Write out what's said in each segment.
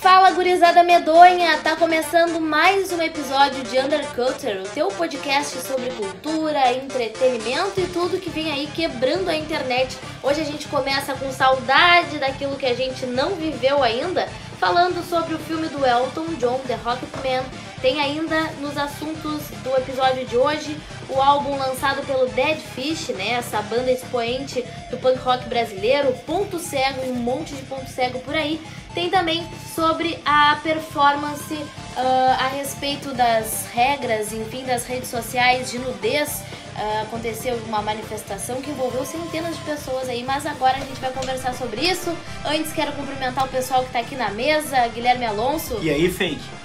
Fala gurizada medonha, tá começando mais um episódio de Undercutter, o teu podcast sobre cultura, entretenimento e tudo que vem aí quebrando a internet. Hoje a gente começa com saudade daquilo que a gente não viveu ainda, falando sobre o filme do Elton John, The Rocketman. Tem ainda nos assuntos do episódio de hoje o álbum lançado pelo Dead Fish, né? Essa banda expoente do punk rock brasileiro, Ponto Cego um monte de ponto cego por aí. Tem também sobre a performance uh, a respeito das regras, enfim, das redes sociais de nudez. Uh, aconteceu uma manifestação que envolveu centenas de pessoas aí, mas agora a gente vai conversar sobre isso. Antes quero cumprimentar o pessoal que está aqui na mesa, Guilherme Alonso. E aí, fake?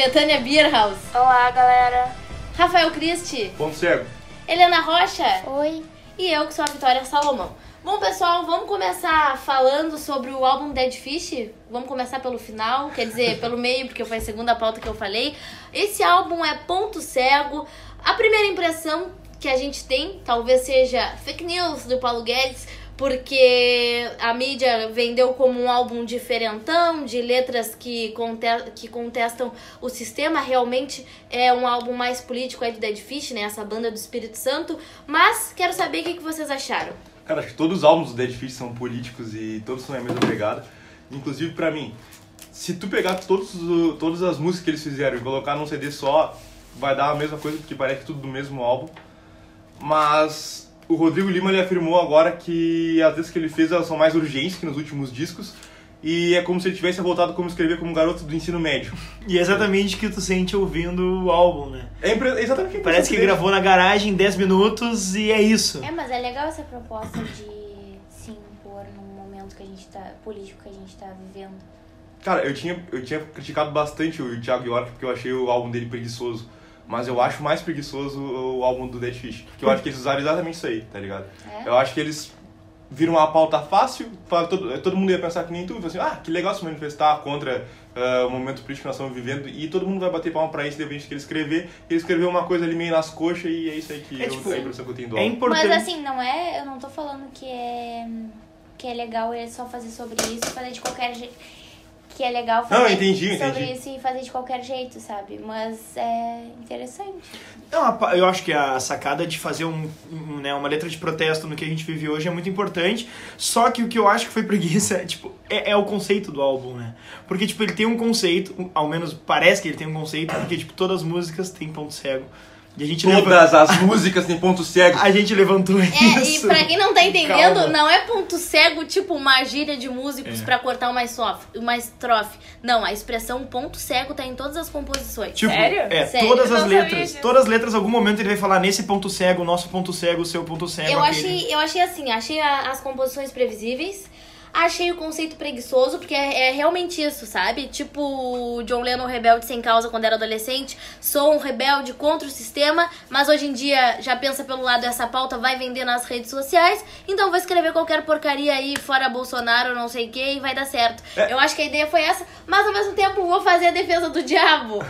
Betânia Bierhaus. Olá, galera. Rafael Cristi. Ponto cego. Helena Rocha. Oi. E eu que sou a Vitória Salomão. Bom, pessoal, vamos começar falando sobre o álbum Dead Fish. Vamos começar pelo final, quer dizer, pelo meio, porque foi a segunda pauta que eu falei. Esse álbum é ponto cego. A primeira impressão que a gente tem, talvez seja fake news do Paulo Guedes, porque a mídia vendeu como um álbum diferentão, de letras que, que contestam o sistema. Realmente é um álbum mais político aí do Dead Fish, né? Essa banda do Espírito Santo. Mas quero saber o que vocês acharam. Cara, acho que todos os álbuns do Dead Fish são políticos e todos são a mesma pegada. Inclusive, pra mim, se tu pegar todos, todas as músicas que eles fizeram e colocar num CD só, vai dar a mesma coisa, porque parece tudo do mesmo álbum. Mas o Rodrigo Lima ele afirmou agora que as vezes que ele fez elas são mais urgentes que nos últimos discos. E é como se ele tivesse voltado como escrever como garoto do ensino médio. E é exatamente o que tu sente ouvindo o álbum, né? É impre... exatamente o que Parece que dele. gravou na garagem em 10 minutos e é isso. É, mas é legal essa proposta de se impor num momento que a gente tá, político que a gente tá vivendo. Cara, eu tinha, eu tinha criticado bastante o Thiago York porque eu achei o álbum dele preguiçoso. Mas eu acho mais preguiçoso o álbum do Dead Fish. Porque eu acho que eles usaram exatamente isso aí, tá ligado? É? Eu acho que eles viram uma pauta fácil, todo, todo mundo ia pensar que nem tu, assim, ah, que legal se manifestar contra uh, o momento político que nós estamos vivendo, e todo mundo vai bater palma pra isso, depois que ele escrever, ele escreveu uma coisa ali meio nas coxas, e é isso aí que É, eu, tipo, a impressão que eu tenho do É importante. Mas assim, não é. Eu não tô falando que é. Que é legal ele só fazer sobre isso e fazer de qualquer jeito. Que é legal fazer Não, entendi, sobre entendi. isso e fazer de qualquer jeito, sabe? Mas é interessante. Não, eu acho que a sacada de fazer um, um, né, uma letra de protesto no que a gente vive hoje é muito importante. Só que o que eu acho que foi preguiça é, tipo, é, é o conceito do álbum, né? Porque, tipo, ele tem um conceito, ao menos parece que ele tem um conceito, porque, tipo, todas as músicas têm ponto cego. E a gente, leva- Todas as músicas têm ponto cego. a gente levantou É, isso. e pra quem não tá entendendo, Calma. não é ponto cego, tipo uma gíria de músicos É. pra cortar uma estrofe, uma estrofe. Não, a expressão ponto cego tá em todas as composições. Tipo, Sério? É, Sério? todas Eu as letras. Todas as letras, em algum momento ele vai falar nesse ponto cego, nosso ponto cego, o seu ponto cego. Eu aquele. achei, eu achei assim, achei a- as composições previsíveis. Achei o conceito preguiçoso, porque é, é realmente isso, sabe? Tipo o John Lennon rebelde sem causa quando era adolescente. Sou um rebelde contra o sistema, mas hoje em dia já pensa pelo lado essa pauta vai vender nas redes sociais. Então vou escrever qualquer porcaria aí, fora Bolsonaro, não sei o que, e vai dar certo. É. Eu acho que a ideia foi essa, mas ao mesmo tempo vou fazer a defesa do diabo.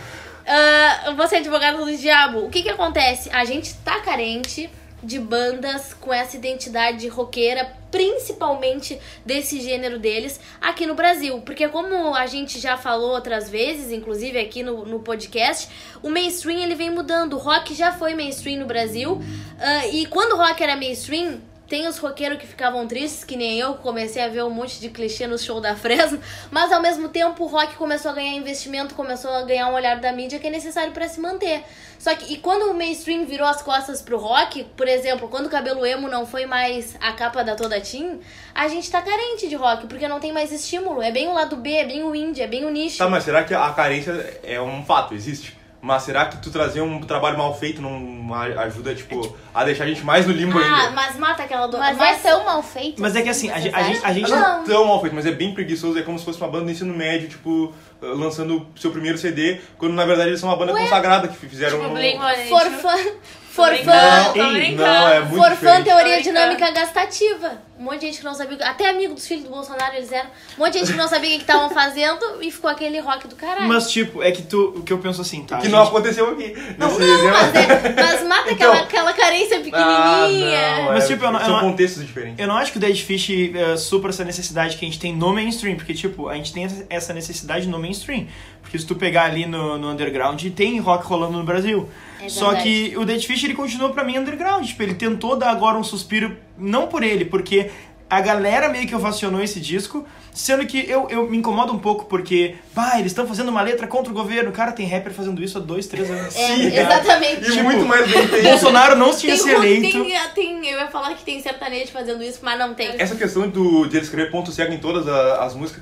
Ah, vou ser advogado do diabo. O que que acontece? A gente tá carente de bandas com essa identidade roqueira, principalmente desse gênero deles, aqui no Brasil. Porque como a gente já falou outras vezes, inclusive aqui no, no podcast, o mainstream ele vem mudando. O rock já foi mainstream no Brasil. ah, e quando o rock era mainstream, tem os roqueiros que ficavam tristes, que nem eu, comecei a ver um monte de clichê no show da Fresno, mas ao mesmo tempo o rock começou a ganhar investimento, começou a ganhar um olhar da mídia que é necessário pra se manter. Só que, e quando o mainstream virou as costas pro rock, por exemplo, quando o cabelo emo não foi mais a capa da Toda Team, a gente tá carente de rock, porque não tem mais estímulo. É bem o lado B, é bem o indie, é bem o nicho. Tá, mas será que a carência é um fato, existe? Mas será que tu trazer um trabalho mal feito não ajuda, tipo, a deixar a gente mais no limbo ah, ainda? mas mata aquela dor. Mas é tão mal feito. Mas é que assim, a, gente- a gente, a gente Não, Não. é tão mal feito, mas é bem preguiçoso. É como se fosse uma banda do ensino médio, tipo, lançando seu primeiro CD, quando na verdade eles são uma banda Ué? consagrada que fizeram Tipo, um... Blink-182. For fun, Forfã. brincando. não, é muito Forfã, teoria Tô dinâmica gastativa. Um monte de gente que não sabia. Até amigo dos filhos do Bolsonaro eles eram. Um monte de gente que não sabia o que estavam fazendo e ficou aquele rock do caralho. Mas, tipo, é que tu. O que eu penso assim, tá? Que a não gente- aconteceu aqui. Não, não, exemplo. mas, é- mas mata Então- aquela, aquela carência Ah, pequenininha. não, Mas, é- tipo, eu não- eu são não- contextos diferentes. Eu não acho que o Dead Fish eh, supra essa necessidade que a gente tem no mainstream, porque, tipo, a gente tem essa necessidade no mainstream. Porque se tu pegar ali no, no underground, tem rock rolando no Brasil. É Só que o Dead Fish, ele continua pra mim underground. Tipo, ele tentou dar agora um suspiro, não por ele, porque a galera meio que ovacionou esse disco, sendo que eu, eu me incomodo um pouco, porque, bah, eles estão fazendo uma letra contra o governo. Cara, tem rapper fazendo isso há dois, três anos. É, Sim, cara. exatamente. E Tipo, muito mais bem feito. Bolsonaro não tinha Tem, se eleito. tem, tem, eu ia falar que tem sertanejo fazendo isso, mas não tem. Essa questão do, de ele escrever ponto cego em todas as músicas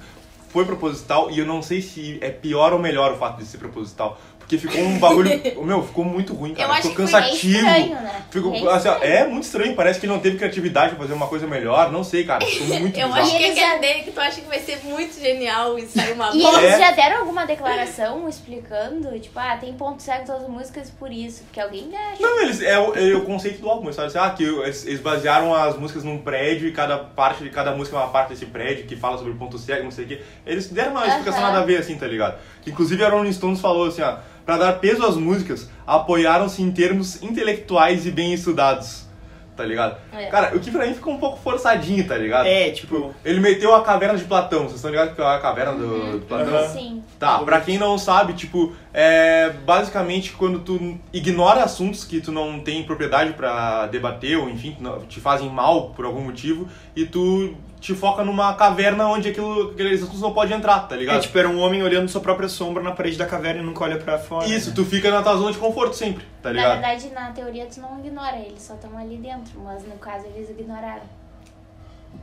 foi proposital e eu não sei se é pior ou melhor o fato de ser proposital. Porque ficou um bagulho. meu, ficou muito ruim, cara. Eu acho ficou que foi cansativo. estranho, né? Ficou, É assim, ó, é muito estranho, parece que ele não teve criatividade pra fazer uma coisa melhor. Não sei, cara. Ficou muito Eu bizarro. acho que é Eles dele que tu acha que vai ser muito genial e sair uma E bosta. eles É. já deram alguma declaração explicando, tipo, ah, tem ponto cego em todas as músicas por isso, porque alguém acha. Não, eles, é, o, é o conceito do álbum, sabe? Assim, ah, que eles, eles basearam as músicas num prédio e cada parte de cada música é uma parte desse prédio que fala sobre ponto cego, não sei o quê. Eles deram uma explicação Aham. nada a ver, assim, tá ligado? Inclusive a Rolling Stones falou assim, ó, pra dar peso às músicas, apoiaram-se em termos intelectuais e bem estudados. Tá ligado? É. Cara, o que pra mim fica um pouco forçadinho, tá ligado? É, tipo. Ele meteu a caverna de Platão, vocês estão ligados que é a caverna do, do Platão? Aham. Sim. Tá, pra quem não sabe, tipo, é basicamente quando tu ignora assuntos que tu não tem propriedade pra debater, ou enfim, te fazem mal por algum motivo, e tu te foca numa caverna onde aquilo, aqueles assuntos não podem entrar, tá ligado? É, tipo, era um homem olhando sua própria sombra na parede da caverna e nunca olha pra fora. Isso, né? tu fica na tua zona de conforto sempre, tá Na ligado? verdade, na teoria, tu não ignora, eles só estão ali dentro, mas no caso eles ignoraram.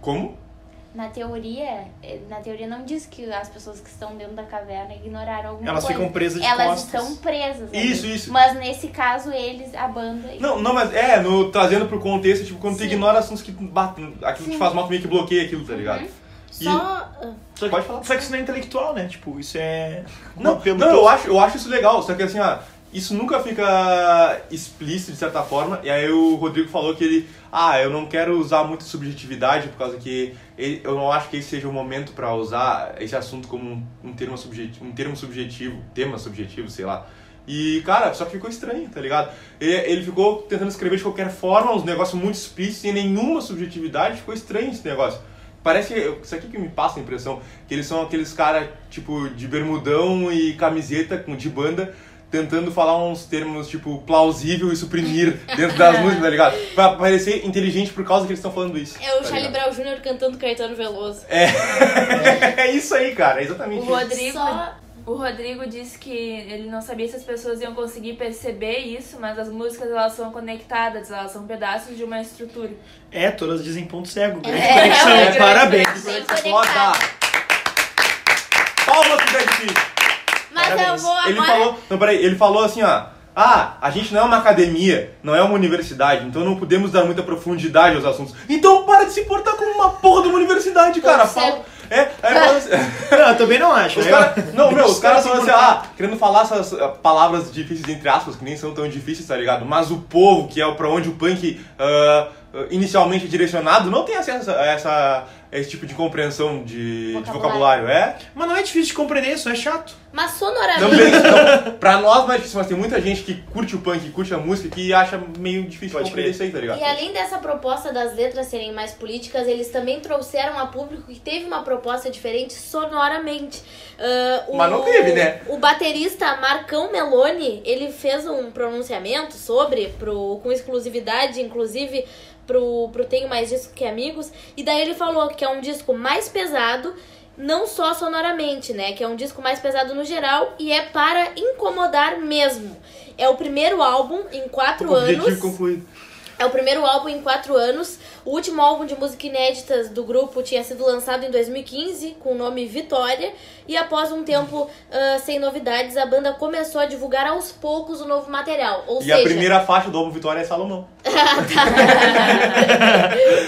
Como? Na teoria, eh, na teoria não diz que as pessoas que estão dentro da caverna ignoraram alguma Elas coisa. ficam presas de Elas costas. estão presas. ali. Isso, isso. Mas nesse caso, eles, a banda. Não, não, mas é, no, trazendo pro contexto, tipo, quando tu Sim. ignora assuntos que batem, aquilo que te Sim. faz mal, tu meio que bloqueia aquilo, tá ligado? Uhum. E- Só. Só que, Pode falar. Só que isso não é intelectual, né? Tipo, isso é. Não, apelo não eu, acho, eu acho isso legal, só que assim, ó, isso nunca fica explícito de certa forma, e aí o Rodrigo falou que ele, ah, eu não quero usar muita subjetividade, por causa que ele- eu não acho que esse seja o momento pra usar esse assunto como um, um termo subjetivo, um termo subjetivo, tema subjetivo, sei lá. E, cara, só que ficou estranho, tá ligado? Ele, ele ficou tentando escrever de qualquer forma, uns negócios muito explícitos, sem nenhuma subjetividade, ficou estranho esse negócio. Parece que, isso aqui que me passa a impressão, que eles são aqueles caras, tipo, de bermudão e camiseta de banda, tentando falar uns termos, tipo, plausível e suprimir dentro das músicas, tá ligado? Pra parecer inteligente por causa que eles estão falando isso. É o tá Charlie? Brown Jr. cantando Caetano Veloso. É isso aí, cara, é exatamente O isso. Rodrigo, Só- o Rodrigo disse que ele não sabia se as pessoas iam conseguir perceber isso, mas as músicas elas são conectadas, elas são pedaços de uma estrutura. É, todas dizem ponto cego. Grande É, conexão. é, é, Parabéns. Foda! Palmas pro Dead. Mas eu vou agora. Ele falou, não, peraí, ele falou assim, ó. Ah, a gente não é uma academia, não é uma universidade, então não podemos dar muita profundidade aos assuntos. Então para de se portar como uma porra de uma universidade, cara. Fala, é, Não, eu também não acho. os né? cara, não, meu, os caras falam assim, ah, querendo falar essas ah, palavras difíceis entre aspas, que nem são tão difíceis, tá ligado? Mas o povo, que é pra onde o punk ah, inicialmente é direcionado, não tem acesso a essa, a esse tipo de compreensão de de Vocabulário. vocabulário, é? Mas não é difícil de compreender, isso é chato. Mas sonoramente. Também, não, pra nós não é difícil, mas tem muita gente que curte o punk, curte a música, que acha meio difícil Pode compreender crer. isso aí, tá ligado? E além dessa proposta das letras serem mais políticas, eles também trouxeram a público que teve uma proposta diferente sonoramente. Ah, o, Mas não teve, né? O baterista Marcão Meloni, ele fez um pronunciamento sobre, pro, com exclusividade, inclusive, pro, pro Tenho Mais Disco Que Amigos. E daí ele falou que é um disco mais pesado, não só sonoramente, né? Que é um disco mais pesado no geral e é para incomodar mesmo. É o primeiro álbum em quatro anos. concluído. É o primeiro álbum em quatro anos. O último álbum de música inéditas do grupo tinha sido lançado em 2015 com o nome Vitória. E após um tempo ah, sem novidades, a banda começou a divulgar aos poucos o novo material. Ou E seja, a primeira faixa do álbum Vitória é Salomão.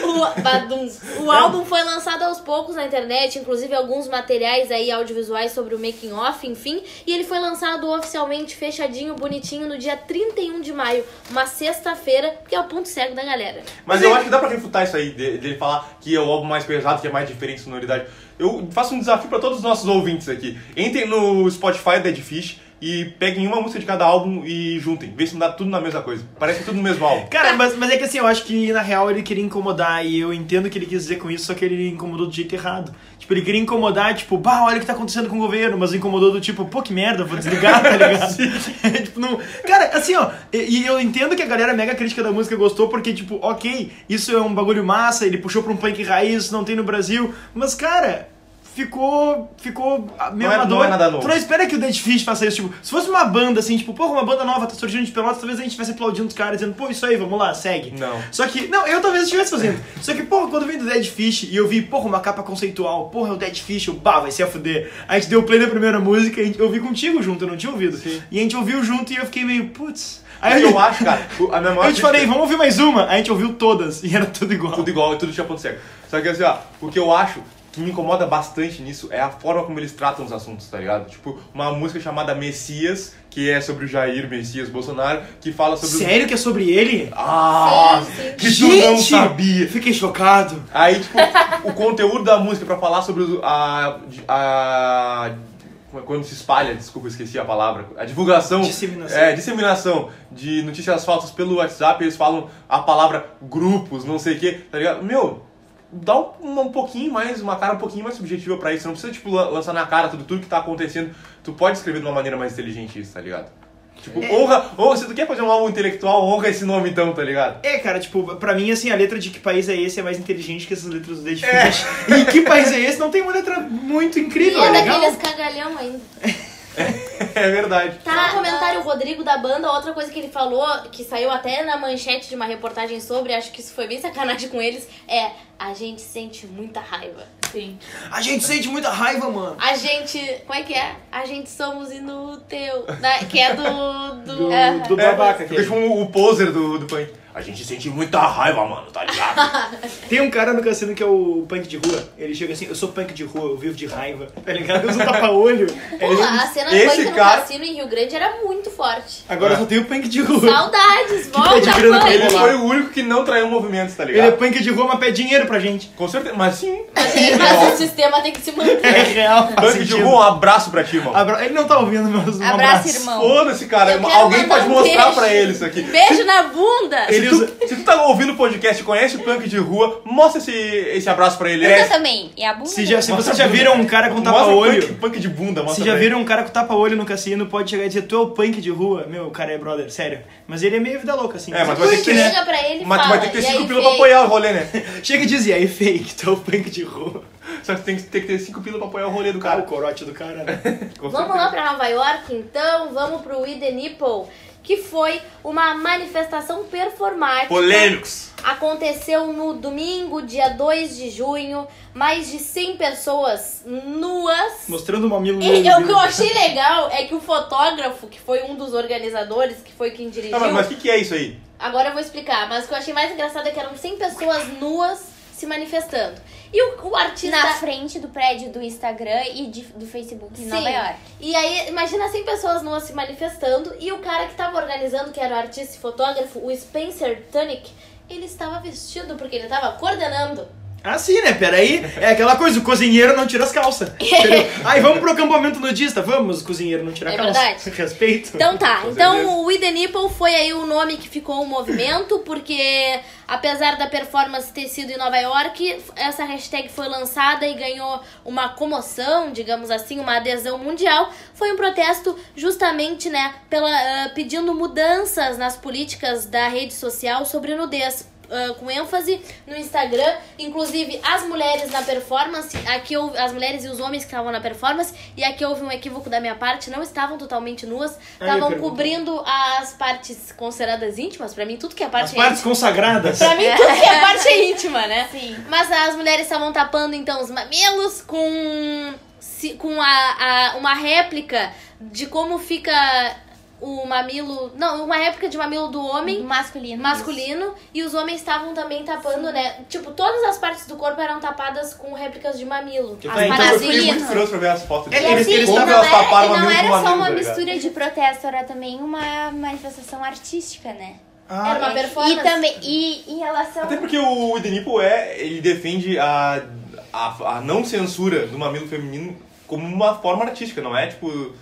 o, badum. o álbum foi lançado aos poucos na internet, inclusive alguns materiais aí audiovisuais sobre o making off, enfim, e ele foi lançado oficialmente fechadinho, bonitinho no dia 31 de maio, uma sexta-feira, que é o ponto cego da galera. Mas eu acho que dá pra refutar isso aí, de- dele falar que é o álbum mais pesado, que é mais diferente em sonoridade. Eu faço um desafio pra todos os nossos ouvintes aqui. Entrem no Spotify Dead Fish e peguem uma música de cada álbum e juntem. Vê se não dá tudo na mesma coisa. Parece que tudo no mesmo álbum. Cara, mas, mas é que assim, eu acho que na real ele queria incomodar e eu entendo o que ele quis dizer com isso, só que ele incomodou do jeito errado. Tipo, ele queria incomodar, tipo, bah, olha o que tá acontecendo com o governo, mas incomodou do tipo, pô, que merda, vou desligar, tá ligado? tipo, não... Cara, assim, ó, e, e eu entendo que a galera mega crítica da música gostou, porque, tipo, ok, isso é um bagulho massa, ele puxou pra um punk raiz, não tem no Brasil, mas, cara. Ficou. Ficou ah, meio Não é- não é nada novo. Tu não espera que o Dead Fish faça isso. Tipo, se fosse uma banda assim, tipo, porra, uma banda nova tá surgindo de Pelotas, talvez a gente estivesse aplaudindo os caras, dizendo, pô, isso aí, vamos lá, segue. Não. Só que, não, eu talvez estivesse fazendo. Só que, porra, quando veio do Dead Fish e eu vi, porra, uma capa conceitual, porra, é o Dead Fish, eu, bah, vai ser a fuder. A gente deu play da primeira música, a gente- eu vi contigo junto, eu não tinha ouvido. Sim. E a gente ouviu junto e eu fiquei meio, putz. Aí eu acho, cara, o- a maior eu te falei, vamos ouvir mais uma. Aí a gente ouviu todas e era tudo igual. Tudo igual e tudo tinha ponto cego. Só que assim, ó, o que eu acho que me incomoda bastante nisso é a forma como eles tratam os assuntos, tá ligado? Tipo, uma música chamada Messias, que é sobre o Jair Messias Bolsonaro, que fala sobre os... Sério que é sobre ele? Ah, Sim, sim. que tu não sabia. Fiquei chocado. Aí, tipo, o conteúdo da música pra falar sobre o- a, a é- quando se espalha, desculpa, esqueci a palavra, a divulgação, Disseminação. é, disseminação de notícias falsas pelo WhatsApp, eles falam a palavra grupos, não sei o que, tá ligado? Meu, dá um, um pouquinho mais, uma cara um pouquinho mais subjetiva pra isso, não precisa, tipo, lan- lançar na cara tudo, tudo que tá acontecendo, tu pode escrever de uma maneira mais inteligente isso, tá ligado? Tipo, honra, honra, se tu quer fazer um álbum intelectual, honra esse nome então, tá ligado? É, cara, tipo, pra mim, assim, a letra de que país é esse é mais inteligente que essas letras do Dead Fish. E que país é esse não tem uma letra muito E incrível, é é legal? daqueles cagalhão ainda. É verdade. Tá no comentário o Rodrigo da banda, outra coisa que ele falou, que saiu até na manchete de uma reportagem sobre, acho que isso foi bem sacanagem com eles, é a gente sente muita raiva. Sim. A gente sente muita raiva, mano. A gente. Como é que é? A gente somos inútil. Da, que é do. do, Do, Aham. do babaca. Aquele. tipo um- o poser do, do punk. A gente sente muita raiva, mano, tá ligado? Tem um cara no cassino que é o punk de rua. Ele chega assim, eu sou punk de rua, eu vivo de raiva. Tá ligado? Eu um tapa-olho. Porra, a cena Esse punk no cara- cassino em Rio Grande era muito forte. Agora só tem o punk de rua. Saudades, volta, pra Ele foi o único que não traiu movimentos, tá Ele é ligado? punk de rua, mas pede dinheiro pra gente. Com certeza, mas sim. Mas o sistema tem que se manter. É real, Punk de rua, um abraço pra ti, mano. Abra- Ele não tá ouvindo meus um Abraço, irmão. Foda-se, cara. Eu Alguém pode um mostrar beijo. pra ele isso aqui. Beijo na bunda! Ele se, tu, usa- se tu tá ouvindo o podcast e conhece o punk de rua, mostra esse, esse abraço pra ele. Bunda É, também. E a bunda Se, já, se vocês já viram um cara com tapa-olho... Punk, punk de bunda, mostra Se já viram um cara com tapa-olho no cassino, pode chegar e dizer, tu é o punk de rua. Meu, o cara é brother, sério. Mas ele é meio vida louca, assim. É, mas tu vai ter que ter, Chega pra ele e mas tu fala, vai ter que ter "E aí, 5 pila pra fake?" apoiar o rolê, né? Chega e diz, e aí, fake, tu é o punk de rua. Só que tu tem que ter 5 pila pra apoiar o rolê do Cara, o corote do cara, né? Vamos lá pra Nova York, então. Vamos pro We The Nipple, que foi uma manifestação performática. Polêmicos. Aconteceu no domingo, dia 2 de junho. Mais de 100 pessoas nuas. Mostrando o mamilo E o que eu achei legal é que o fotógrafo, que foi um dos organizadores, que foi quem dirigiu. Ah, mas mas o que, que é isso aí? Agora eu vou explicar, mas o que eu achei mais engraçado é que eram 100 pessoas nuas se manifestando. E o, o artista. Na frente do prédio do Instagram e de- do Facebook em Sim. Nova York. E aí, imagina 100 pessoas nuas se manifestando e o cara que tava organizando, que era o artista e fotógrafo, o Spencer Tunick, ele estava vestido porque ele estava coordenando. Ah, sim, né? Peraí. É aquela coisa, o cozinheiro não tira as calças. Aí vamos pro acampamento nudista. Vamos, o cozinheiro não tira a É calça. verdade. Respeito. Então tá, então o We The Nipple foi aí o nome que ficou o movimento, porque apesar da performance ter sido em Nova York, essa hashtag foi lançada e ganhou uma comoção, digamos assim, uma adesão mundial. Foi um protesto justamente, né, pela, ah, pedindo mudanças nas políticas da rede social sobre nudez. Ah, com ênfase no Instagram, inclusive as mulheres na performance, aqui houve, as mulheres e os homens que estavam na performance, e aqui houve um equívoco da minha parte, não estavam totalmente nuas, estavam cobrindo as partes consideradas íntimas, pra mim tudo que é As parte partes consagradas. Pra mim, tudo que é parte é íntima, né? Sim. Mas as mulheres estavam tapando, então, os mamilos com, se- com a, a- uma réplica de como fica o mamilo. Não, uma réplica de mamilo do homem. Masculino. Masculino, e os homens estavam também tapando, né? Tipo, todas as partes do corpo eram tapadas com réplicas de mamilo. Eu As É, então eu fiquei muito curioso pra ver as fotos E deles. Eles- assim, eles não, elas taparam é, o não mamilo era só uma ligado? mistura de protesto, era também uma manifestação artística, né? Ah, Era uma performance. E também, e em relação... Até porque o Edenipo é, ele defende a, a, a não censura do mamilo feminino como uma forma artística, não é tipo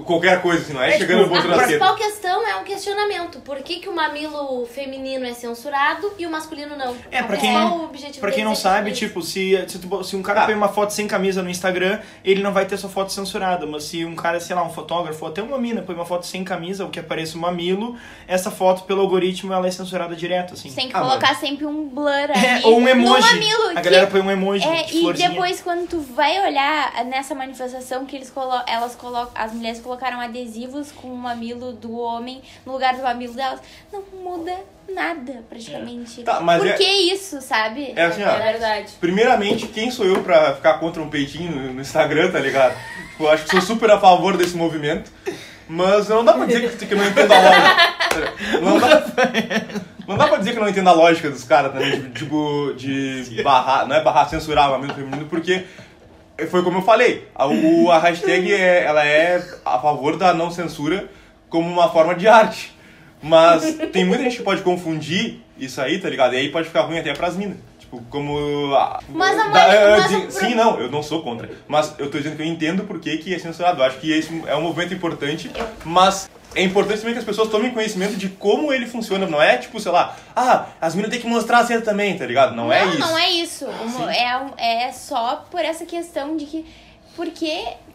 qualquer coisa, assim, não é, É, chegando tipo, no A ponto da cena. principal questão é um questionamento. Por que, que o mamilo feminino é censurado e o masculino não? É, pra O quem- objetivo Pra quem não é sabe, isso. tipo, se, se, tu- se um cara Ah. põe uma foto sem camisa no Instagram, ele não vai ter sua foto censurada. Mas se um cara, sei lá, um fotógrafo, ou até uma mina, põe uma foto sem camisa, ou que apareça o mamilo, essa foto, pelo algoritmo, ela é censurada direto, assim. Tem que Ah, colocar sempre um blur É, ali ou um emoji. mamilo. A que- galera põe um emoji É, de e depois quando tu vai olhar nessa manifestação que eles colo elas colocam, as mulheres colocaram adesivos com o mamilo do homem no lugar do mamilo delas, não muda nada praticamente. Tá, mas Por é- que isso, sabe? É assim, ó. É verdade. Primeiramente, quem sou eu pra ficar contra um peitinho no, Instagram, tá ligado? Tipo, eu acho que sou super a favor desse movimento. Mas não dá pra dizer que, que eu não entendo a lógica. Não dá, não dá pra dizer que eu não entendo a lógica dos caras também, tipo, de barrar, não é barrar, censurar o mamilo feminino, porque foi como eu falei, a, o- a hashtag é, ela é a favor da não censura como uma forma de arte. Mas tem muita gente que pode confundir isso aí, tá ligado? E aí pode ficar ruim até pras minas. Tipo, como. a- Mas a da- mãe- eh, mas de- Sim, não, eu não sou contra. Mas eu tô dizendo que eu entendo por que, que é censurado. Eu acho que esse é um movimento importante, mas. É importante também que as pessoas tomem conhecimento de como ele funciona. Não é tipo, sei lá, ah, as meninas têm que mostrar a cena também, tá ligado? Não, é isso. Não é isso. Uma- é, um- é só por essa questão de que. Por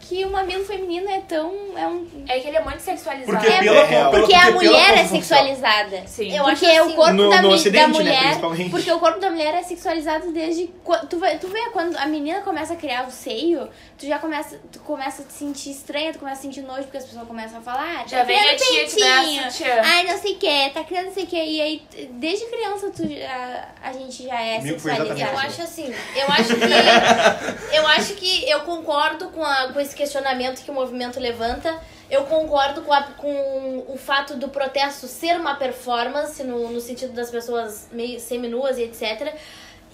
que, o mamilo feminino é tão. É um, É que ele é muito sexualizado. Porque É, pela, é pela- porque a pela mulher é sexualizada. Sim. Eu acho porque assim, o corpo no- da, no ocidente, da né, mulher. principalmente. porque o corpo da mulher é sexualizado desde. Tu vê, tu vê quando a menina começa a criar o seio, tu já começa. Tu começa a te sentir estranha, tu começa a sentir nojo, porque as pessoas começam a falar. "Ah, Já tá vem a tia dar sutiã. Ai, não sei o que, tá criando não sei o que. E aí, desde criança, tu, já- a gente já é sexualizado. Eu acho assim, eu acho que eu acho que eu concordo com, a- com esse questionamento que o movimento levanta. Eu concordo com, a- com o fato do protesto ser uma performance no, no sentido das pessoas meio seminuas e etc.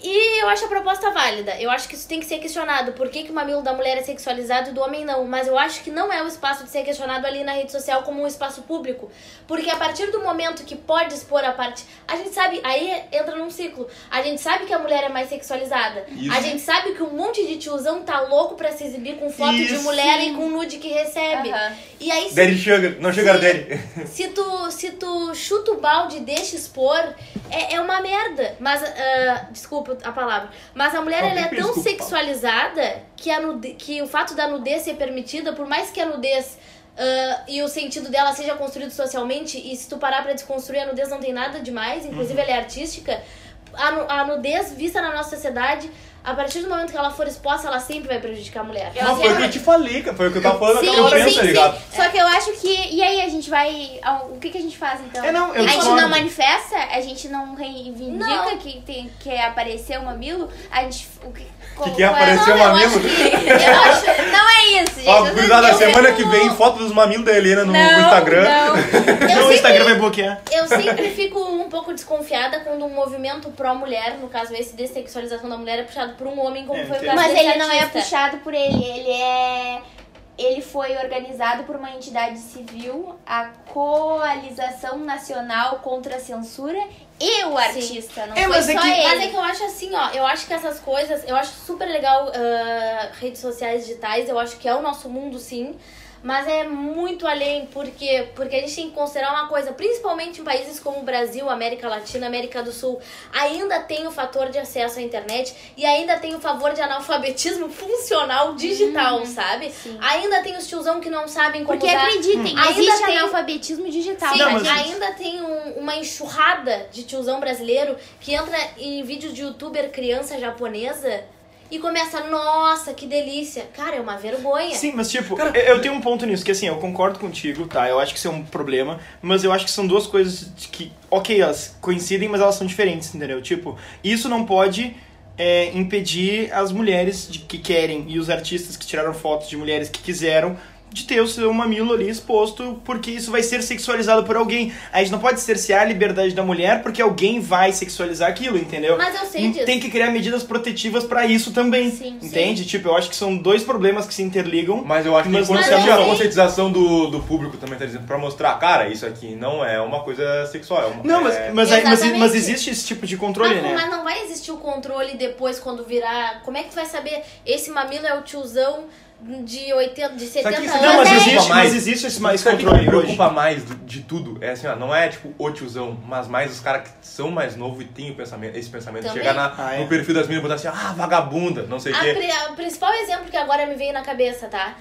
E eu acho a proposta válida. Eu acho que isso tem que ser questionado. Por que, que o mamilo da mulher é sexualizado e do homem não? Mas eu acho que não é o espaço de ser questionado ali na rede social como um espaço público. Porque a partir do momento que pode expor a parte. A gente sabe, aí entra num ciclo. A gente sabe que a mulher é mais sexualizada. Isso. A gente sabe que um monte de tiozão tá louco pra se exibir com foto de Isso. mulher e com nude que recebe. Aham. E aí se Daddy Sugar, não Sugar Daddy. se tu, se tu chuta o balde e deixa expor, é, é uma merda. Mas, ah, desculpa a palavra. Mas a mulher ela é tão desculpa. sexualizada que, a nude, que o fato da nudez ser permitida, por mais que a nudez ah, e o sentido dela seja construído socialmente, e se tu parar pra desconstruir, a nudez não tem nada demais, inclusive ela é artística. A, a nudez vista na nossa sociedade, a partir do momento que ela for exposta, ela sempre vai prejudicar a mulher. Ela Mas foi o que eu te falei, cara. Foi o que eu tava falando Sim, naquela sim, tá sim. ligado? Só que eu acho que. E aí, a gente vai. ao- O que, que a gente faz então? É, não, eu a gente não manifesta, a gente não reivindica Não. que tem que aparecer o mamilo, a gente. O que, Que que é qual aparecer Não, o eu mamilo? acho que- eu acho, Não é isso, gente. Ó, Eu- gurizada, eu- semana que vem, foto dos mamilos da Helena no Não, Instagram. Não. Eu Não, o sempre- Instagram vai bloquear. Eu sempre fico um pouco desconfiada quando um movimento pró-mulher, no caso esse dessexualização da mulher, é puxado por um homem, como É, foi o entendo. caso Mas desse ele não é artista. puxado por ele, ele é. Ele foi organizado por uma entidade civil, a Coalização Nacional contra a Censura e o artista, não É, foi mas é só que- ele. Mas é que eu acho assim, ó, eu acho que essas coisas, eu acho super legal ah, redes sociais digitais, eu acho que é o nosso mundo sim, mas é muito além, porque porque a gente tem que considerar uma coisa, principalmente em países como o Brasil, América Latina, América do Sul, ainda tem o fator de acesso à internet e ainda tem o favor de analfabetismo funcional digital, sabe? sim. Ainda tem os tiozão que não sabem como Porque usar. acreditem, Ainda existe tem- analfabetismo digital. Sim, tá, Não, mas- gente? ainda tem um- uma enxurrada de tiozão brasileiro que entra em vídeos de youtuber criança japonesa e começa, nossa, que delícia. Cara, é uma vergonha. Sim, mas tipo, eu- eu tenho um ponto nisso, que assim, eu concordo contigo, tá? Eu acho que isso é um problema, mas eu acho que são duas coisas que, ok, elas coincidem, mas elas são diferentes, entendeu? Tipo, isso não pode é, impedir as mulheres de, que querem e os artistas que tiraram fotos de mulheres que quiseram de ter o seu mamilo ali exposto, porque isso vai ser sexualizado por alguém. A gente não pode cercear a liberdade da mulher porque alguém vai sexualizar aquilo, entendeu? Mas eu sei disso. Tem que criar medidas protetivas pra isso também. Sim, sim. entende? Tipo, eu acho que são dois problemas que se interligam. Mas eu acho que quando você a conscientização do, do público também tá dizendo pra mostrar, cara, isso aqui não é uma coisa sexual. É uma, Não, mas, é- mas, mas, mas existe esse tipo de controle, mas, né? mas não vai existir o controle depois quando virar. Como é que tu vai saber? Esse mamilo é o tiozão de 80, de 70 que isso anos. Não, mas existe, mais- mas existe esse mais Sabe o que controle me hoje. preocupa mais do- de tudo? É assim, ó, não é tipo o tiozão, mas mais os caras que são mais novos e têm o pensamento, esse pensamento. Também. Chegar na- Ah, é? no perfil das meninas e botar assim, ah, vagabunda, não sei o quê. pri- a principal exemplo que agora me veio na cabeça, tá?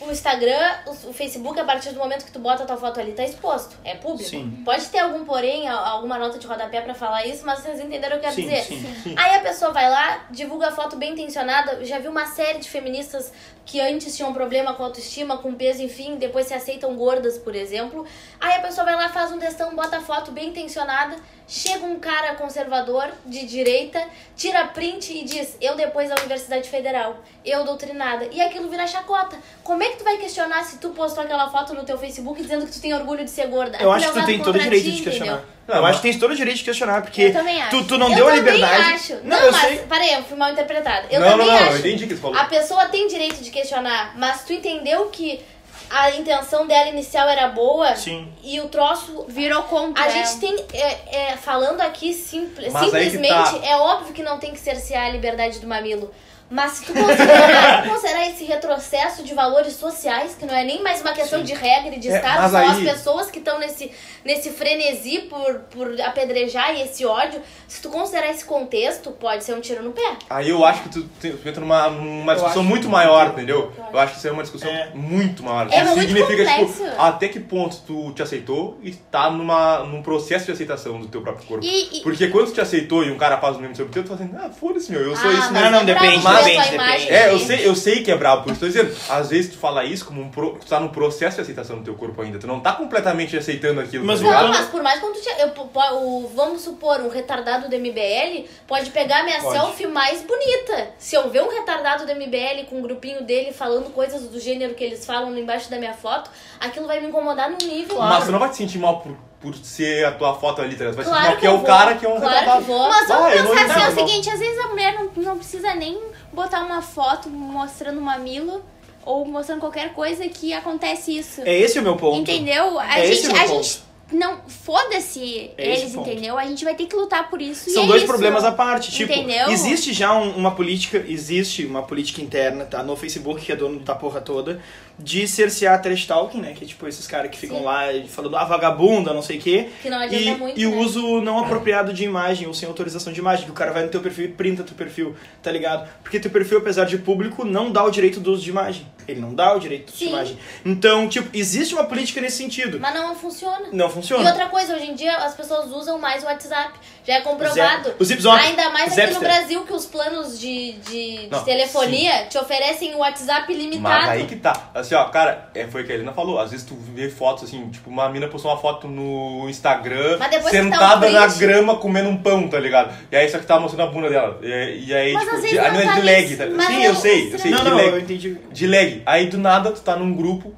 O Instagram, o, Facebook, a partir do momento que tu bota a tua foto ali, tá exposto. É público. Sim. Pode ter algum porém, alguma nota de rodapé pra falar isso, mas vocês entenderam o que eu quero Sim, dizer. sim, sim. Aí a pessoa vai lá, divulga a foto bem intencionada. Já vi uma série de feministas que antes tinham problema com autoestima, com peso, enfim, depois se aceitam gordas, por exemplo. Aí a pessoa vai lá, faz um textão, bota a foto bem intencionada. Chega um cara conservador, de direita, tira print e diz: Eu depois da Universidade Federal, eu doutrinada. E aquilo vira chacota. Como é que tu vai questionar se tu postou aquela foto no teu Facebook dizendo que tu tem orgulho de ser gorda? Eu Aquilo acho é que tu usado tem todo o direito ti, de questionar. entendeu? Não, eu acho que tem todo o direito de questionar, porque Eu também acho. tu, tu não eu deu a liberdade. acho. Não, Não, eu mas, sei. parei, eu fui mal interpretada. Eu não, não, também não, acho. eu entendi o que você falou. A pessoa tem direito de questionar, mas tu entendeu que a intenção dela inicial era boa Sim. e o troço. Virou contra A gente tem. é, é, falando aqui simples, Mas aí que simplesmente, tá. é óbvio que não tem que cercear a liberdade do mamilo. Mas se tu considerar, considerar esse retrocesso de valores sociais, que não é nem mais uma questão de regra e de É, Estado, mas são as aí- pessoas que estão nesse, nesse frenesi por, por apedrejar e esse ódio, se tu considerar esse contexto, pode ser um tiro no pé. Aí eu acho que tu, tu entra numa, numa discussão acho- muito maior, entendeu? Eu acho que isso é uma discussão É. muito maior. É Isso muito significa, complexo. tipo, até que ponto tu te aceitou e tá numa, num processo de aceitação do teu próprio corpo. E- e- Porque quando tu te aceitou e um cara faz o mesmo sobre teu, tu fala assim, ah, foda-se, meu, eu sou isso mas mesmo. não, é depende, a depende. É, eu sei, eu sei que é brabo, por isso tô dizendo. Às vezes tu fala isso como um pro, tu tá no processo de aceitação do teu corpo ainda. Tu não tá completamente aceitando aquilo. Mas tá? Não, mas por mais quando tu eu, o, vamos supor, um retardado do MBL pode pegar a minha Pode. selfie mais bonita. Se eu ver um retardado do MBL com um grupinho dele falando coisas do gênero que eles falam embaixo da minha foto, aquilo vai me incomodar num nível. Mas tu não vai te sentir mal por, por ser a tua foto ali, tá vai Claro mal que porque é o vou. cara que é um Claro retardado. que vou. Mas vamos Ah, pensar assim, é o seguinte, às vezes a mulher não, não precisa nem botar uma foto mostrando o mamilo ou mostrando qualquer coisa que acontece isso. É esse o meu ponto. Entendeu? A É esse gente, o meu a ponto. gente não foda-se É esse eles, entendeu? A gente vai ter que lutar por isso. e São é dois isso. problemas à parte. Tipo, Entendeu? existe já um- uma política, existe uma política interna, tá? No Facebook, que é dono da porra toda, de cercear trash talking, né? Que é tipo esses caras que ficam Sim. lá falando, ah, vagabunda, não sei o quê. Que não adianta E, muito, e o né? uso não apropriado de imagem, ou sem autorização de imagem, que o cara vai no teu perfil e printa teu perfil, tá ligado? Porque teu perfil, apesar de público, não dá o direito do uso de imagem. Ele não dá o direito de Sim. imagem. Então, tipo, existe uma política nesse sentido. Mas não funciona. Não E funciona. outra coisa, hoje em dia as pessoas usam mais o WhatsApp. Já é comprovado. Zap- o Zipzop, Ainda mais o aqui no. Brasil que os planos de, de, de Não, telefonia te oferecem o WhatsApp ilimitado. Mas aí que tá. Assim, ó, cara, é, foi o que a Helena falou. Às vezes tu vê fotos assim, tipo, uma mina postou uma foto no Instagram que tá um sentada na grama comendo um pão, tá ligado? E aí só que tava mostrando a bunda dela. E, e aí, Mas tipo, de, a mina tá de leg, tá? mas Sim, eu- eu sei, eu sei, Não, de não, leg. eu entendi. De leg. Aí do nada tu tá num grupo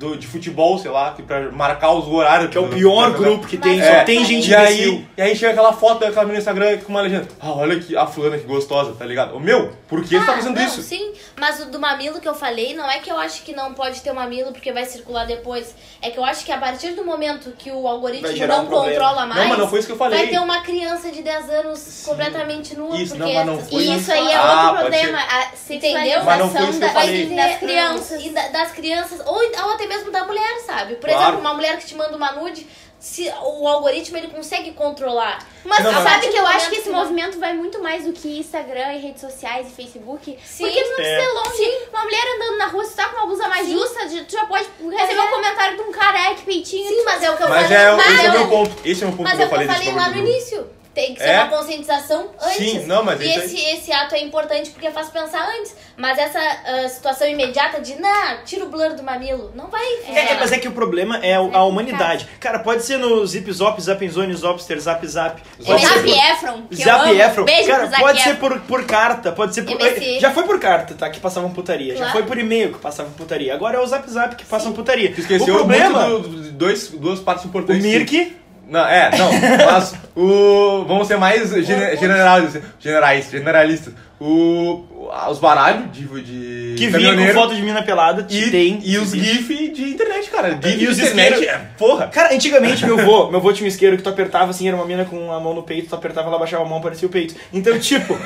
do, de futebol, sei lá, que pra marcar os horários. Que é o do- pior do- grupo que tem, só É, tem gente e aí, e aí chega aquela foto daquela menina no Instagram com uma legenda. Ah, olha que a fulana que gostosa, tá ligado? Ô meu, por que você tá Ah, fazendo não, isso? Sim, mas o do mamilo que eu falei, não é que eu acho que não pode ter o mamilo porque vai circular depois. É que eu acho que a partir do momento que o algoritmo não um controla mais, Não, mas não foi isso que eu falei. vai ter uma criança de 10 anos completamente nua. Isso, porque não, mas não foi E pessoas isso aí é Ah, outro problema. A Entendeu? Mas não foi sexualização isso que eu falei. das crianças. E da- das crianças, ou, ou até mesmo da mulher, sabe? Por Claro. exemplo, uma mulher que te manda uma nude, se o algoritmo ele consegue controlar. Mas Não, sabe que eu acho que esse movimento vai muito mais do que Instagram e redes sociais e Facebook. Sim. Porque não precisa É. longe. Uma mulher andando na rua, se tu tá com uma blusa mais Sim. justa, tu já pode receber é. um comentário de um que peitinho. Sim, mas é o que eu Mas falei. é, mas esse é o eu- meu ponto. Esse é o meu ponto Mas que é eu o que falei eu falei lá no início. Tem que ser É. uma conscientização antes. Sim, não, mas e isso aí- esse, esse ato é importante porque faz pensar antes. Mas essa ah, situação imediata de, não, tira o blur do mamilo, não vai É, é, mas é que o problema é o- a humanidade. Cara, pode ser no Zip Zop, Zap Zone, Zopster, Zap Zap. O ser por- Efron, Zap. Efron. Beijo Cara, pode ser Efron. por, por carta, pode ser por. MSN. Já foi por carta, tá? Que passavam putaria. Já Claro. foi por e-mail que passavam putaria. Agora é o Zap Zap que passam putaria. Tu esqueceu o problema. muito do- do- dois, duas partes O importantes. Mirk. Não, é, não, mas o. Vamos ser mais gene, generais, generais, generalistas. O, os baralhos de, de Que vinha com foto de mina pelada. e, tem. e os existe. GIF de internet, cara. GIF E os de internet, é, porra. Cara, antigamente meu vô, meu vô tinha um isqueiro que tu apertava assim, era uma mina com a mão no peito, tu apertava, ela baixava a mão, parecia o peito. Então, tipo,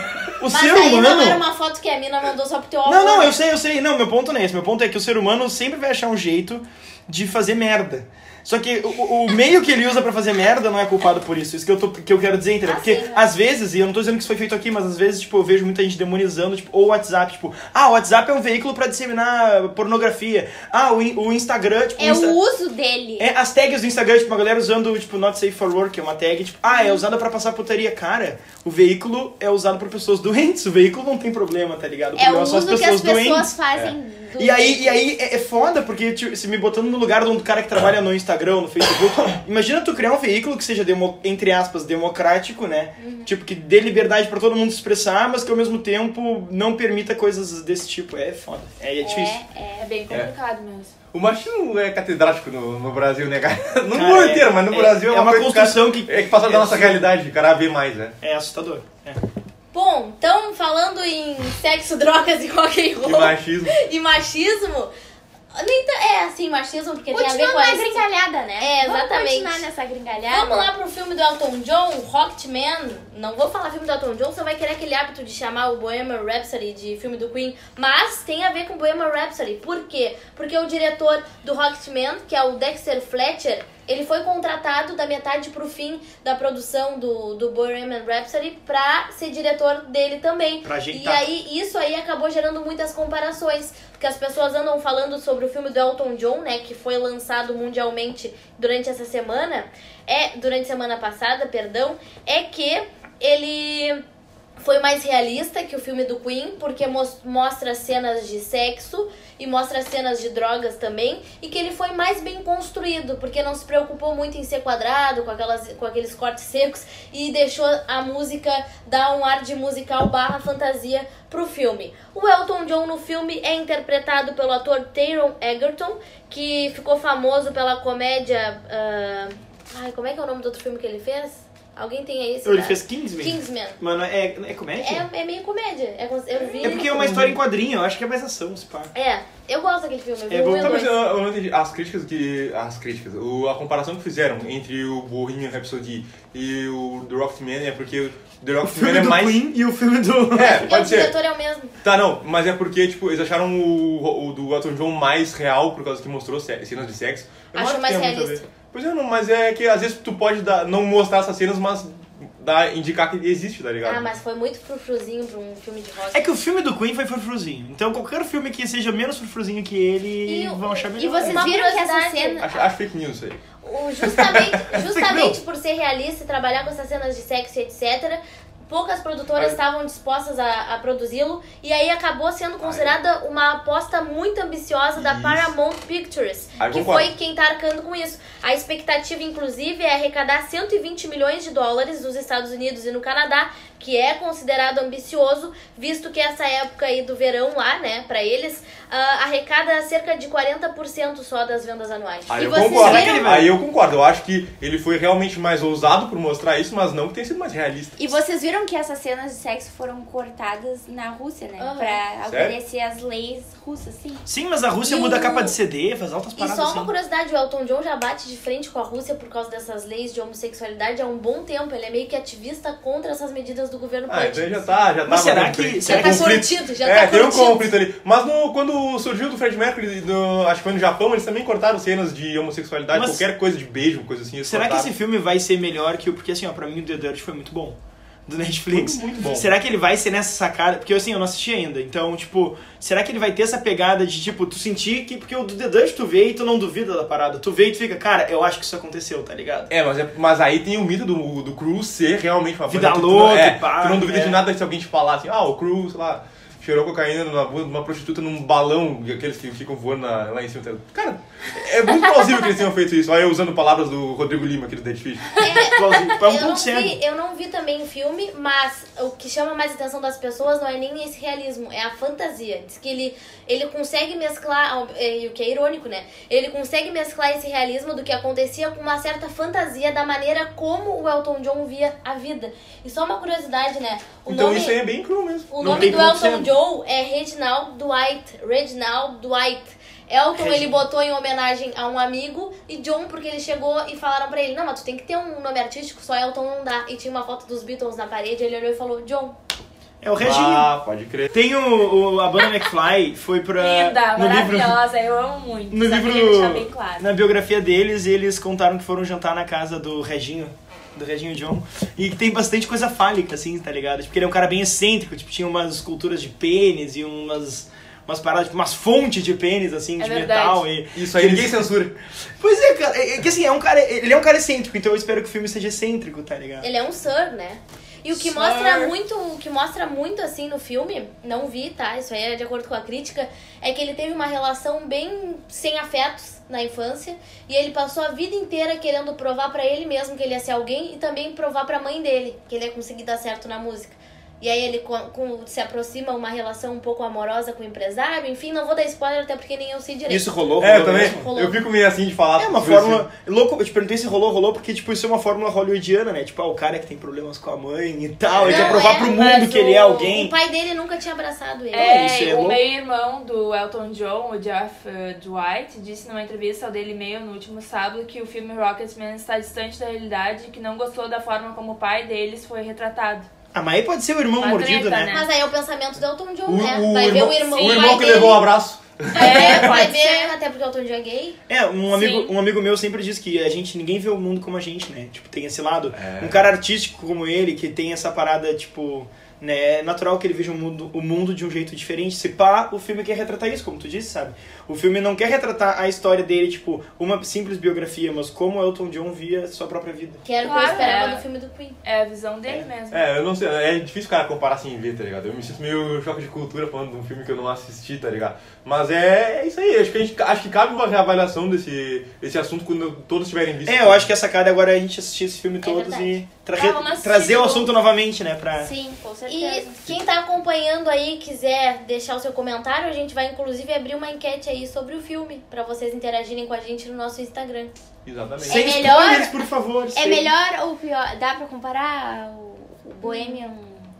o Mas ser aí humano. não era uma foto que a mina mandou só pro teu. Não, não, né? eu sei, eu sei. Não, meu ponto não é esse. Meu ponto é que o ser humano sempre vai achar um jeito de fazer merda. Só que o, o- meio que ele usa pra fazer merda não é culpado por isso. Isso que eu, tô, que eu quero dizer, entendeu? Ah, Porque sim, né? às vezes, e eu não tô dizendo que isso foi feito aqui, mas às vezes, tipo, eu vejo muita gente demonizando, tipo, ou o WhatsApp, tipo, ah, o WhatsApp é um veículo pra disseminar pornografia. Ah, o, o Instagram, tipo, É Insta- o uso dele. é, as tags do Instagram, tipo, uma galera usando, tipo, not safe for work, que é uma tag, tipo, ah, é usada pra passar putaria. Cara, o veículo é usado por pessoas doentes, o veículo não tem problema, tá ligado? O É o problema são uso que as pessoas fazem do E aí, e aí é, é foda, porque tipo, se me botando no lugar de um cara que trabalha no Instagram, no Facebook, imagina tu criar um veículo que seja, demo, entre aspas, democrático, né? Uhum. Tipo, que dê liberdade pra todo mundo se expressar, mas que ao mesmo tempo não permita coisas desse tipo. É foda. É, é difícil. É, É bem complicado mesmo. O machismo é catedrático no, no Brasil, né, cara? No Cara, mundo é- inteiro, mas no é- Brasil é uma coisa que construção cara- que- É que passa da é nossa realidade, o cara vê mais, né? É assustador. É. Bom, então falando em sexo, drogas e rock and E roll machismo. e machismo, tá- é assim machismo porque tem a ver com na a gringalhada, né? É, Vamos exatamente. continuar nessa gringalhada. Vamos lá pro filme do Elton John, Rocketman. Não vou falar filme do Elton John, você vai querer aquele hábito de chamar o Bohemian Rhapsody de filme do Queen. Mas tem a ver com Bohemian Rhapsody. Por quê? Porque o diretor do Rocketman, que é o Dexter Fletcher, ele foi contratado da metade pro fim da produção do, do Bohemian Rhapsody pra ser diretor dele também. Pra E ajeitar. aí, isso aí acabou gerando muitas comparações. Porque as pessoas andam falando sobre o filme do Elton John, né? Que foi lançado mundialmente durante essa semana. É, durante semana passada, perdão. É que ele foi mais realista que o filme do Queen, porque mos- mostra cenas de sexo e mostra cenas de drogas também, e que ele foi mais bem construído, porque não se preocupou muito em ser quadrado, com, aquelas, com aqueles cortes secos, e deixou a música dar um ar de musical barra fantasia pro filme. O Elton John no filme é interpretado pelo ator Taron Egerton, que ficou famoso pela comédia... ah, ai, como é que é o nome do outro filme que ele fez? Alguém tem aí? esse Ele fez Kingsman. Kingsman. Mano, é, é comédia? É, é meio comédia. É, eu vi É porque é uma história em quadrinho, eu acho que é mais ação, se pá. É, eu gosto daquele filme. Eu vi É bom o Tá, mas eu, eu não entendi. As críticas que. As críticas. O, a comparação que fizeram entre o Bohemian Rhapsody e o The Rocketman é porque o The O filme é do mais. Queen e o filme do... É, Porque o pode ser. diretor é o mesmo. Tá, não, mas é porque, tipo, eles acharam o, o do Elton John mais real por causa que mostrou ce- cenas de sexo. Eu acho mais realista. Pois é, não, mas é que às vezes tu pode dar, não mostrar essas cenas, mas dar, indicar que existe, tá ligado? Ah, mas foi muito frufruzinho pra um filme de rock. É que o filme do Queen foi frufruzinho. Então qualquer filme que seja menos frufruzinho que ele, E vão achar E melhor. vocês Uma viram que essa cena... Acho, acho fake news aí. O- justamente justamente por ser realista e trabalhar com essas cenas de sexo e etc., poucas produtoras Aí- estavam dispostas a, a produzi-lo e aí acabou sendo considerada uma aposta muito ambiciosa da Isso. Paramount Pictures, Aí que concordo. foi quem tá arcando com isso. A expectativa, inclusive, é arrecadar 120 milhões de dólares nos Estados Unidos e no Canadá, que é considerado ambicioso, visto que essa época aí do verão lá, né, pra eles, ah, arrecada cerca de 40% só das vendas anuais. Aí E eu vocês concordo. viram? Aí eu concordo. Eu acho que ele foi realmente mais ousado por mostrar isso, mas não que tenha sido mais realista. E vocês viram que essas cenas de sexo foram cortadas na Rússia, né? Aham. Pra Sério? obedecer às leis russas, sim. Sim, mas a Rússia E muda a capa de CD, faz altas E paradas só uma assim. curiosidade, o Elton John já bate de frente com a Rússia por causa dessas leis de homossexualidade há um bom tempo. Ele é meio que ativista contra essas medidas do governo Ah, então já tá, já Mas tava será que- será que- Tem conflito. curtido, já é, tá tem um conflito ali. Mas no, quando surgiu do Fred Mercury, no, acho que foi no Japão, eles também cortaram cenas de homossexualidade, Mas- qualquer coisa de beijo, coisa assim. Será que cortaram. esse filme vai ser melhor que o... Porque assim, ó, pra mim o The Dirt foi muito bom. Do Netflix. Muito bom. Será que ele vai ser nessa sacada? Porque assim, eu não assisti ainda. Então, tipo, será que ele vai ter essa pegada de, tipo, tu sentir que. Porque o do The Dutch tu vê e tu não duvida da parada. Tu vê e tu fica, cara, eu acho que isso aconteceu, tá ligado? É, mas, é- mas aí tem o mito do, do Cruz ser realmente uma Vida louca é, pá, Tu não duvida é. de nada se alguém te falar assim, ah, o Cruz, sei lá, cheirou cocaína numa bunda de uma prostituta num balão, aqueles que ficam voando na- lá em cima. Cara, é muito plausível que eles tenham feito isso. Olha eu usando palavras do Rodrigo Lima aqui do Dead Fish. Plausível. É um eu, não vi, eu não vi também o filme, mas o que chama mais atenção das pessoas não é nem esse realismo, é a fantasia. Diz que ele, ele consegue mesclar, e o que é irônico, né? Ele consegue mesclar esse realismo do que acontecia com uma certa fantasia da maneira como o Elton John via a vida. E só uma curiosidade, né? O então nome, isso aí é bem cru mesmo. o Não nome do Elton cego. John é Reginald Dwight. Reginald Dwight. Elton ele botou em homenagem a um amigo e John porque ele chegou e falaram pra ele: Não, mas tu tem que ter um nome artístico, só Elton não dá. E tinha uma foto dos Beatles na parede, ele olhou e falou: John. É o Reginho. Ah, pode crer. Tem o, o- a banda McFly, foi pra. Linda, no livro, maravilhosa, eu amo muito. no livro. bem claro. Na biografia deles, eles contaram que foram jantar na casa do Reginho. Do Reginho John. E que tem bastante coisa fálica, assim, tá ligado? Porque ele é um cara bem excêntrico, tipo, tinha umas esculturas de pênis e umas. Umas paradas, tipo, umas fontes de pênis, assim, É de verdade. metal. E, Isso aí ninguém censura. Pois é, cara. É, é que assim, é um cara. Ele é um cara excêntrico, então eu espero que o filme seja excêntrico, tá ligado? Ele é um Sir, né? E o que Sir. mostra muito, o que mostra muito assim no filme, não vi, tá? Isso aí é de acordo com a crítica, é que ele teve uma relação bem sem afetos na infância e ele passou a vida inteira querendo provar pra ele mesmo que ele ia ser alguém e também provar pra mãe dele que ele ia conseguir dar certo na música. E aí ele com, com- se aproxima uma relação um pouco amorosa com o empresário, enfim, não vou dar spoiler até porque nem eu sei direito. Isso rolou, É, eu rolou também. Rolou. Eu fico meio assim de falar. É uma fórmula. Louco, eu te perguntei se rolou, rolou, porque, tipo, isso é uma fórmula hollywoodiana, né? Tipo, ah, o cara que tem problemas com a mãe e tal, ele quer provar é, pro mundo que ele é o- alguém. O pai dele nunca tinha abraçado ele. É, isso é o meio-irmão do Elton John, o Jeff eh, Dwight, disse numa entrevista ao Daily Mail no último sábado que o filme Rocketman está distante da realidade e que não gostou da forma como o pai deles foi retratado. Ah, mas aí pode ser o irmão Uma mordido, treta, né? né? Mas aí é o pensamento do Elton John, O, né? o Vai irmão, ver o irmão, o irmão que dele, levou o abraço. Ver, É, vai pode ver, ser. até porque o Elton John é gay. É, um amigo, um amigo meu sempre diz que a gente, ninguém vê o mundo como a gente, né? Tipo, tem esse lado. É. Um cara artístico como ele, que tem essa parada, tipo, né? É natural que ele veja o mundo, o mundo de um jeito diferente. Se pá, o filme quer retratar isso, como tu disse, sabe? O filme não quer retratar a história dele, tipo, uma simples biografia, mas como Elton John via sua própria vida. Que era o que eu esperava é. do filme do Queen. É a visão dele mesmo. É, eu não sei, é difícil o cara comparar sem ver, tá ligado? Eu me sinto meio choque de cultura falando de um filme que eu não assisti, tá ligado? Mas é, é isso aí, acho que, a gente, acho que cabe uma reavaliação desse, desse assunto quando todos tiverem visto. É, eu acho que a sacada agora é a gente assistir esse filme todos verdade. e tra- Ah, trazer o assunto novamente, né? Pra... Sim, Com E certeza. quem tá acompanhando aí quiser deixar o seu comentário, a gente vai inclusive abrir uma enquete aí sobre o filme, pra vocês interagirem com a gente no nosso Instagram. Exatamente. Sem É melhor- spoilers, por favor. É sem- melhor ou pior? Dá pra comparar o, o Bohemian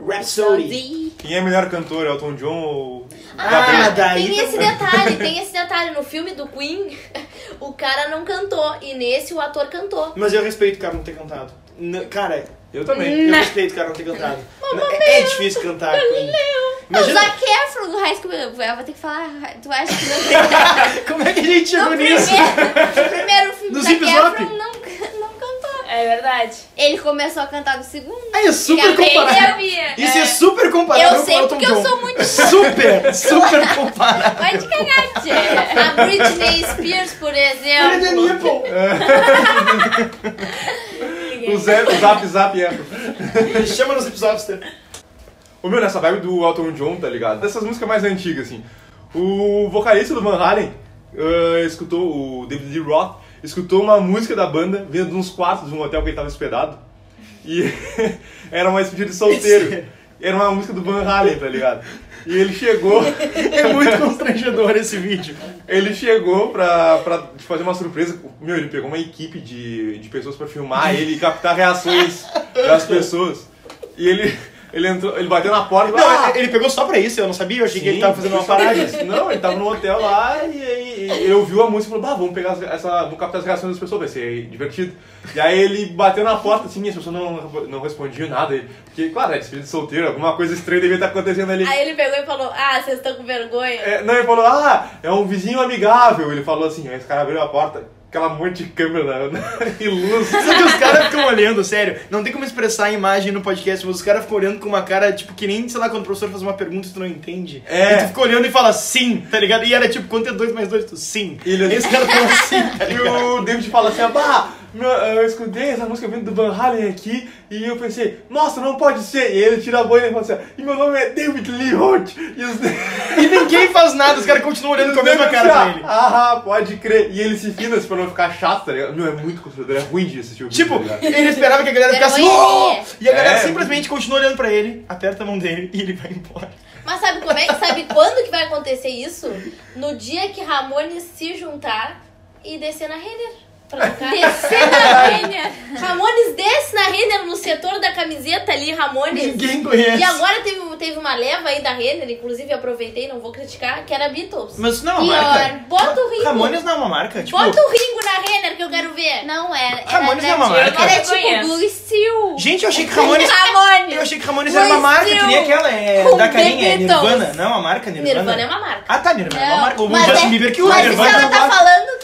Rhapsody. Quem é melhor cantor, Elton John ou... Ah, Gabriel? daí tem esse detalhe, tem esse detalhe. No filme do Queen, o cara não cantou. E nesse o ator cantou. Mas eu respeito o cara não ter cantado. N- cara, Eu também. eu respeito o cara não ter cantado. é, é difícil cantar. O Imagina Zac Efron do High School Musical. Eu vou ter que falar. Tu acha que não tem? como é que a gente chegou No nisso. primeiro, no primeiro filme, No o Zac Zip Zop? Efron não, não cantou. É verdade. Ele começou a cantar no segundo. Aí é super comparável. Sabia? Isso é, super comparável Eu sei com o porque eu sou muito- Super, super comparável. Pode cagar, tia. A Britney Spears, por Olha exemplo. the nipple. O, Zé, o Zap Zap é. Chama nos episódios. Ô meu, nessa vibe do Elton John, tá ligado? Dessas músicas mais antigas, assim. O vocalista do Van Halen ah, escutou, o David Lee Roth, escutou uma música da banda vindo de uns quartos de um hotel que ele tava hospedado. E era uma despedida de solteiro. Era uma música do Van Halen, tá ligado? E ele chegou, É muito constrangedor esse vídeo. ele chegou pra, pra fazer uma surpresa. Meu, ele pegou uma equipe de, de pessoas pra filmar ele e captar reações das pessoas. E ele, ele entrou, ele bateu na porta e Não, "Ah, ele pegou só pra isso, eu não sabia, eu achei que ele Sim, tava fazendo uma parada. Não, ele tava no hotel lá e aí ele ouviu a música e falou, bah, vamos pegar as- essa. Vamos captar as reações das pessoas, vai ser divertido. E aí ele bateu na porta assim e as pessoas não, não respondiam nada. Ele- Porque, claro, é despedida de solteiro, alguma coisa estranha devia estar acontecendo ali. Aí ele pegou e falou: Ah, vocês estão com vergonha. É, não, ele falou, ah, é um vizinho amigável. Ele falou assim, aí esse cara abriu a porta. Aquela monte de câmera na- e luz. Só que os caras ficam olhando, sério. Não tem como expressar a imagem no podcast, mas os caras ficam olhando com uma cara, tipo, que nem, sei lá, quando o professor faz uma pergunta e tu não entende. É. E tu fica olhando e fala sim, tá ligado? E era tipo, quanto é 2 mais 2? Tu sim. E ele- esse cara falou assim, tá E o David fala assim, bah, meu, eu escutei essa música vindo do Van Halen aqui e eu pensei, nossa, não pode ser. E ele tira a boina e fala assim, e meu nome é David Lee Roth. E os E ninguém faz nada, os caras continuam olhando com a mesma cara pra ele. Ah, pode crer. E ele se fina pra não ficar chato, tá ligado? Meu, é muito constrangedor, é ruim de assistir o vídeo, Tipo, tá ele esperava que a galera ficasse. "Oh!" E a galera É. simplesmente continua olhando pra ele, aperta a mão dele e ele vai embora. Mas sabe como é que sabe quando que vai acontecer isso? No dia que Ramones se juntar e descer na Renner. Descer na Renner. Ramones desce na Renner no setor da camiseta ali, Ramones. Ninguém conhece. E agora teve, teve uma leva aí da Renner, inclusive aproveitei, não vou criticar, que era Beatles. Mas isso não é uma Pior. marca. Bota o Ringo. Ramones não é uma marca. Tipo, Bota o Ringo na Renner que eu quero ver. Não era. era Ramones era é uma tipo- marca. Era Eu tipo. Blue Steel. Gente, eu achei que Ramones. Ramones. Eu achei que Ramones era uma marca, Steel. que nem aquela é, Com da carinha, é. Nirvana. Não é uma marca, Nirvana? Nirvana é uma marca. Ah, tá, Nirvana é uma Não, marca. O mas Justin é- Bieber que usa Mas Nirvana. ela não tá falando que é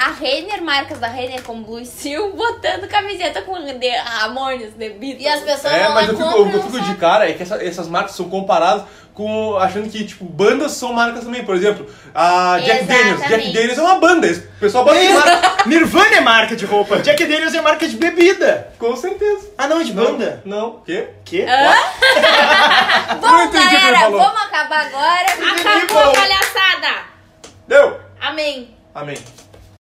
a, Renner, marcas da Renner com Blue Steel, botando camiseta com The Ramones, The Beatles. E as pessoas É, vão mas lá eu fico, compram. eu fico de cara é que essa- essas marcas são comparadas com achando que, tipo, bandas são marcas também. Por exemplo, a Jack Daniels. Jack Exatamente. Daniels é uma banda. esse- O pessoal bota de marca. Nirvana é marca de roupa. Jack Daniels é marca de bebida. Com certeza. Ah, não, de banda. Não. O quê? Que? Não Bom, entendi o que ele galera, falou. vamos acabar agora. Acabou a palhaçada! Deu. Amém. Amém.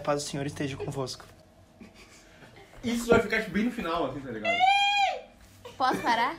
a paz do Senhor esteja convosco. Isso vai ficar tipo, bem no final, assim, tá ligado? Posso parar?